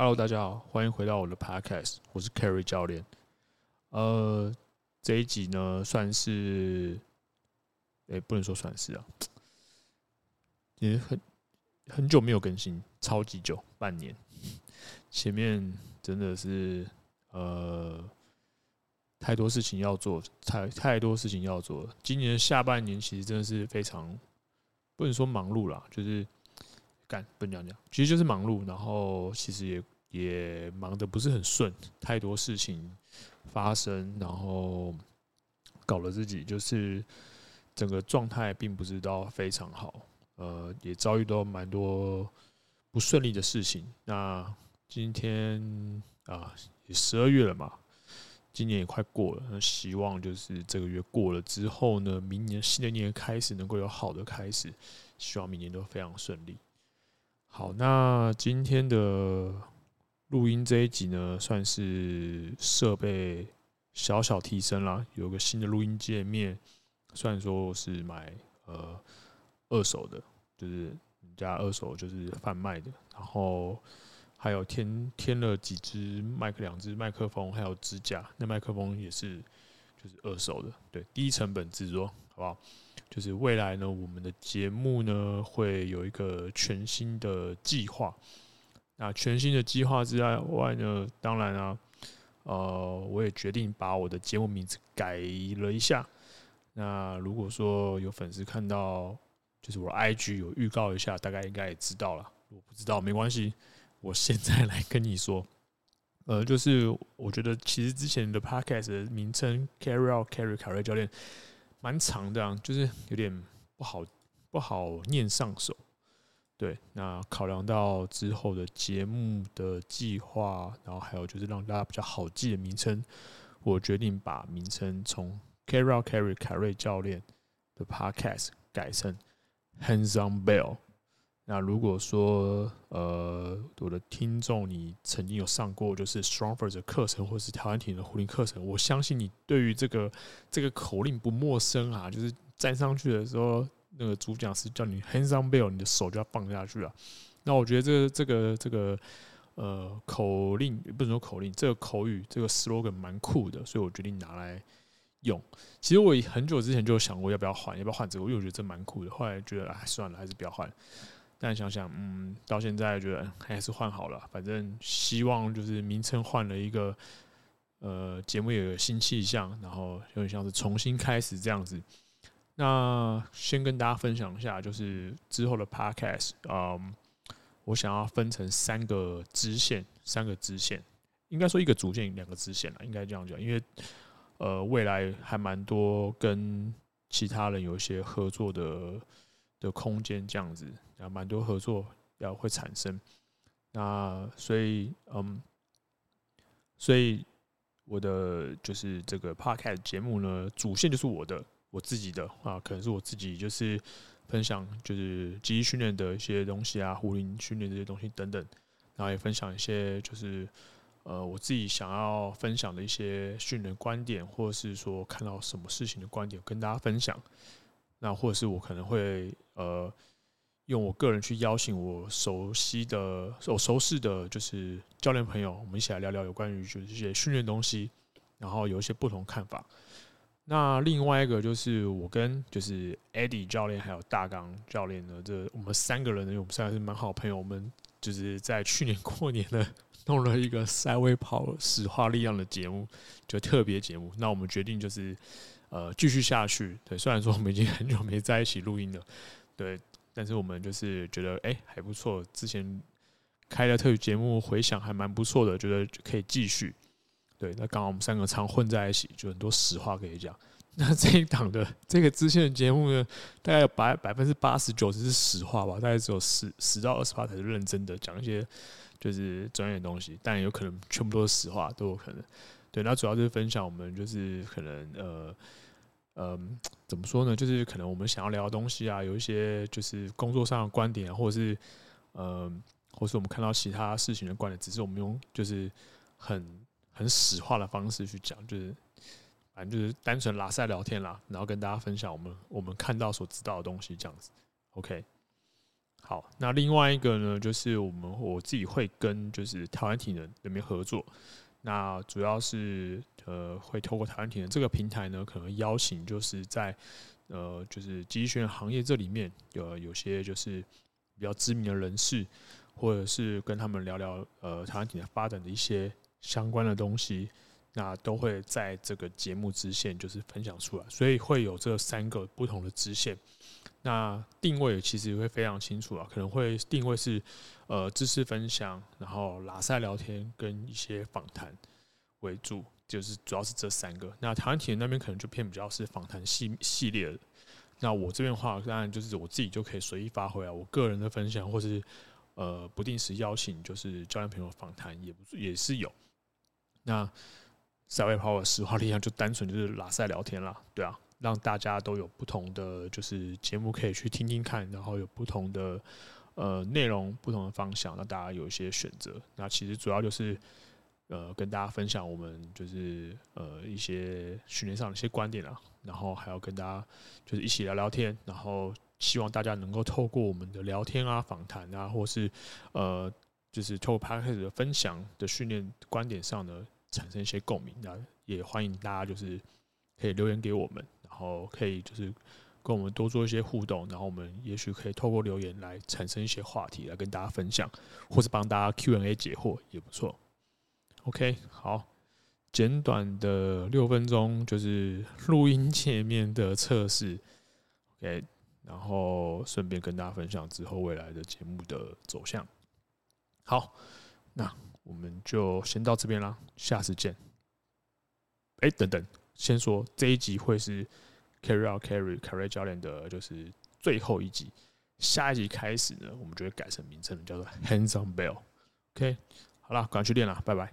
Hello，大家好，欢迎回到我的 Podcast，我是 Kerry 教练。呃，这一集呢，算是，哎、不能说算是啊，也很很久没有更新，超级久，半年。前面真的是呃太多事情要做，太太多事情要做。今年下半年其实真的是非常不能说忙碌啦，就是。干不能讲讲，其实就是忙碌，然后其实也也忙得不是很顺，太多事情发生，然后搞了自己就是整个状态并不是到非常好，呃，也遭遇到蛮多不顺利的事情。那今天啊，也十二月了嘛，今年也快过了，那希望就是这个月过了之后呢，明年新的一年开始能够有好的开始，希望明年都非常顺利。好，那今天的录音这一集呢，算是设备小小提升啦，有个新的录音界面。虽然说是买呃二手的，就是人家二手就是贩卖的，然后还有添添了几支麦克，两支麦克风，还有支架。那麦克风也是就是二手的，对，低成本制作，好不好？就是未来呢，我们的节目呢会有一个全新的计划。那全新的计划之外呢，当然啊，呃，我也决定把我的节目名字改了一下。那如果说有粉丝看到，就是我 IG 有预告一下，大概应该也知道了。我不知道没关系，我现在来跟你说。呃，就是我觉得其实之前的 Podcast 的名称 Carry Out Carry 卡瑞教练。蛮长的，啊就是有点不好不好念上手。对，那考量到之后的节目的计划，然后还有就是让大家比较好记的名称，我决定把名称从 Carry Carry 凯瑞教练的 Podcast 改成 Hands On Bell。那如果说呃我的听众你曾经有上过就是 StrongFirst 的课程，或是台湾体的壶铃课程，我相信你对于这个这个口令不陌生啊。就是站上去的时候，那个主讲师叫你 Hands on bell，你的手就要放下去了。那我觉得这个这个这个呃口令不能说口令，这个口语这个 slogan 蛮酷的，所以我决定拿来用。其实我很久之前就想过要不要换，要不要换这个，因为我觉得这蛮酷的。后来觉得哎算了，还是不要换。但想想，嗯，到现在觉得还是换好了。反正希望就是名称换了一个，呃，节目也有新气象，然后有点像是重新开始这样子。那先跟大家分享一下，就是之后的 Podcast，嗯，我想要分成三个支线，三个支线，应该说一个主线，两个支线了，应该这样讲。因为呃，未来还蛮多跟其他人有一些合作的。的空间这样子，然后蛮多合作要会产生，那所以嗯，所以我的就是这个 podcast 节目呢，主线就是我的我自己的啊，可能是我自己就是分享就是记忆训练的一些东西啊，壶铃训练这些东西等等，然后也分享一些就是呃我自己想要分享的一些训练观点，或者是说看到什么事情的观点跟大家分享。那或者是我可能会呃用我个人去邀请我熟悉的、我熟悉的，就是教练朋友，我们一起来聊聊有关于就是一些训练东西，然后有一些不同看法。那另外一个就是我跟就是 Eddie 教练还有大刚教练呢，这我们三个人呢，我们三个是蛮好朋友，我们就是在去年 过年呢弄了一个赛威跑石化力量的节目，就特别节目。那我们决定就是。呃，继续下去。对，虽然说我们已经很久没在一起录音了，对，但是我们就是觉得，哎、还不错。之前开的特别节目回想还蛮不错的，觉得可以继续。对，那刚好我们三个常混在一起，就很多实话可以讲。那这一档的这个支线的节目呢，大概有百百分之八十九十是实话吧，大概只有十十到二十趴才是认真的讲一些就是专业的东西，但有可能全部都是实话，都有可能。对，那主要就是分享我们就是可能呃呃怎么说呢？就是可能我们想要聊的东西啊，有一些就是工作上的观点啊，或者是呃，或是我们看到其他事情的观点，只是我们用就是很很实话的方式去讲，就是反正就是单纯拉赛聊天啦，然后跟大家分享我们我们看到所知道的东西这样子。OK，好，那另外一个呢，就是我们我自己会跟就是台湾体能那边合作，那主要是呃会透过台湾体能这个平台呢，可能邀请就是在呃就是机器人行业这里面有有些就是比较知名的人士，或者是跟他们聊聊呃台湾体能发展的一些相关的东西。那都会在这个节目支线就是分享出来，所以会有这三个不同的支线。那定位其实会非常清楚啊，可能会定位是呃知识分享，然后拉赛聊天跟一些访谈为主，就是主要是这三个。那台湾体能那边可能就偏比较是访谈系系列的。那我这边的话，当然就是我自己就可以随意发挥啊，我个人的分享或是呃不定时邀请就是教练朋友访谈也不也是有。那赛位跑的实话力量就单纯就是拉赛聊天啦，对啊，让大家都有不同的就是节目可以去听听看，然后有不同的呃内容、不同的方向，让大家有一些选择。那其实主要就是呃跟大家分享我们就是呃一些训练上的一些观点啊，然后还要跟大家就是一起聊聊天，然后希望大家能够透过我们的聊天啊、访谈啊，或是呃就是透过 podcast 的分享的训练观点上呢。产生一些共鸣，那也欢迎大家就是可以留言给我们，然后可以就是跟我们多做一些互动，然后我们也许可以透过留言来产生一些话题来跟大家分享，或是帮大家 Q&A 解惑也不错。OK，好，简短的六分钟就是录音界面的测试，OK，然后顺便跟大家分享之后未来的节目的走向。好，那。我们就先到这边啦，下次见。哎，等等，先说这一集会是 Carry Out Carry Carry 教练的，就是最后一集。下一集开始呢，我们就会改成名称，叫做 Hands on Bell。OK，好了，赶快去练啦，拜拜。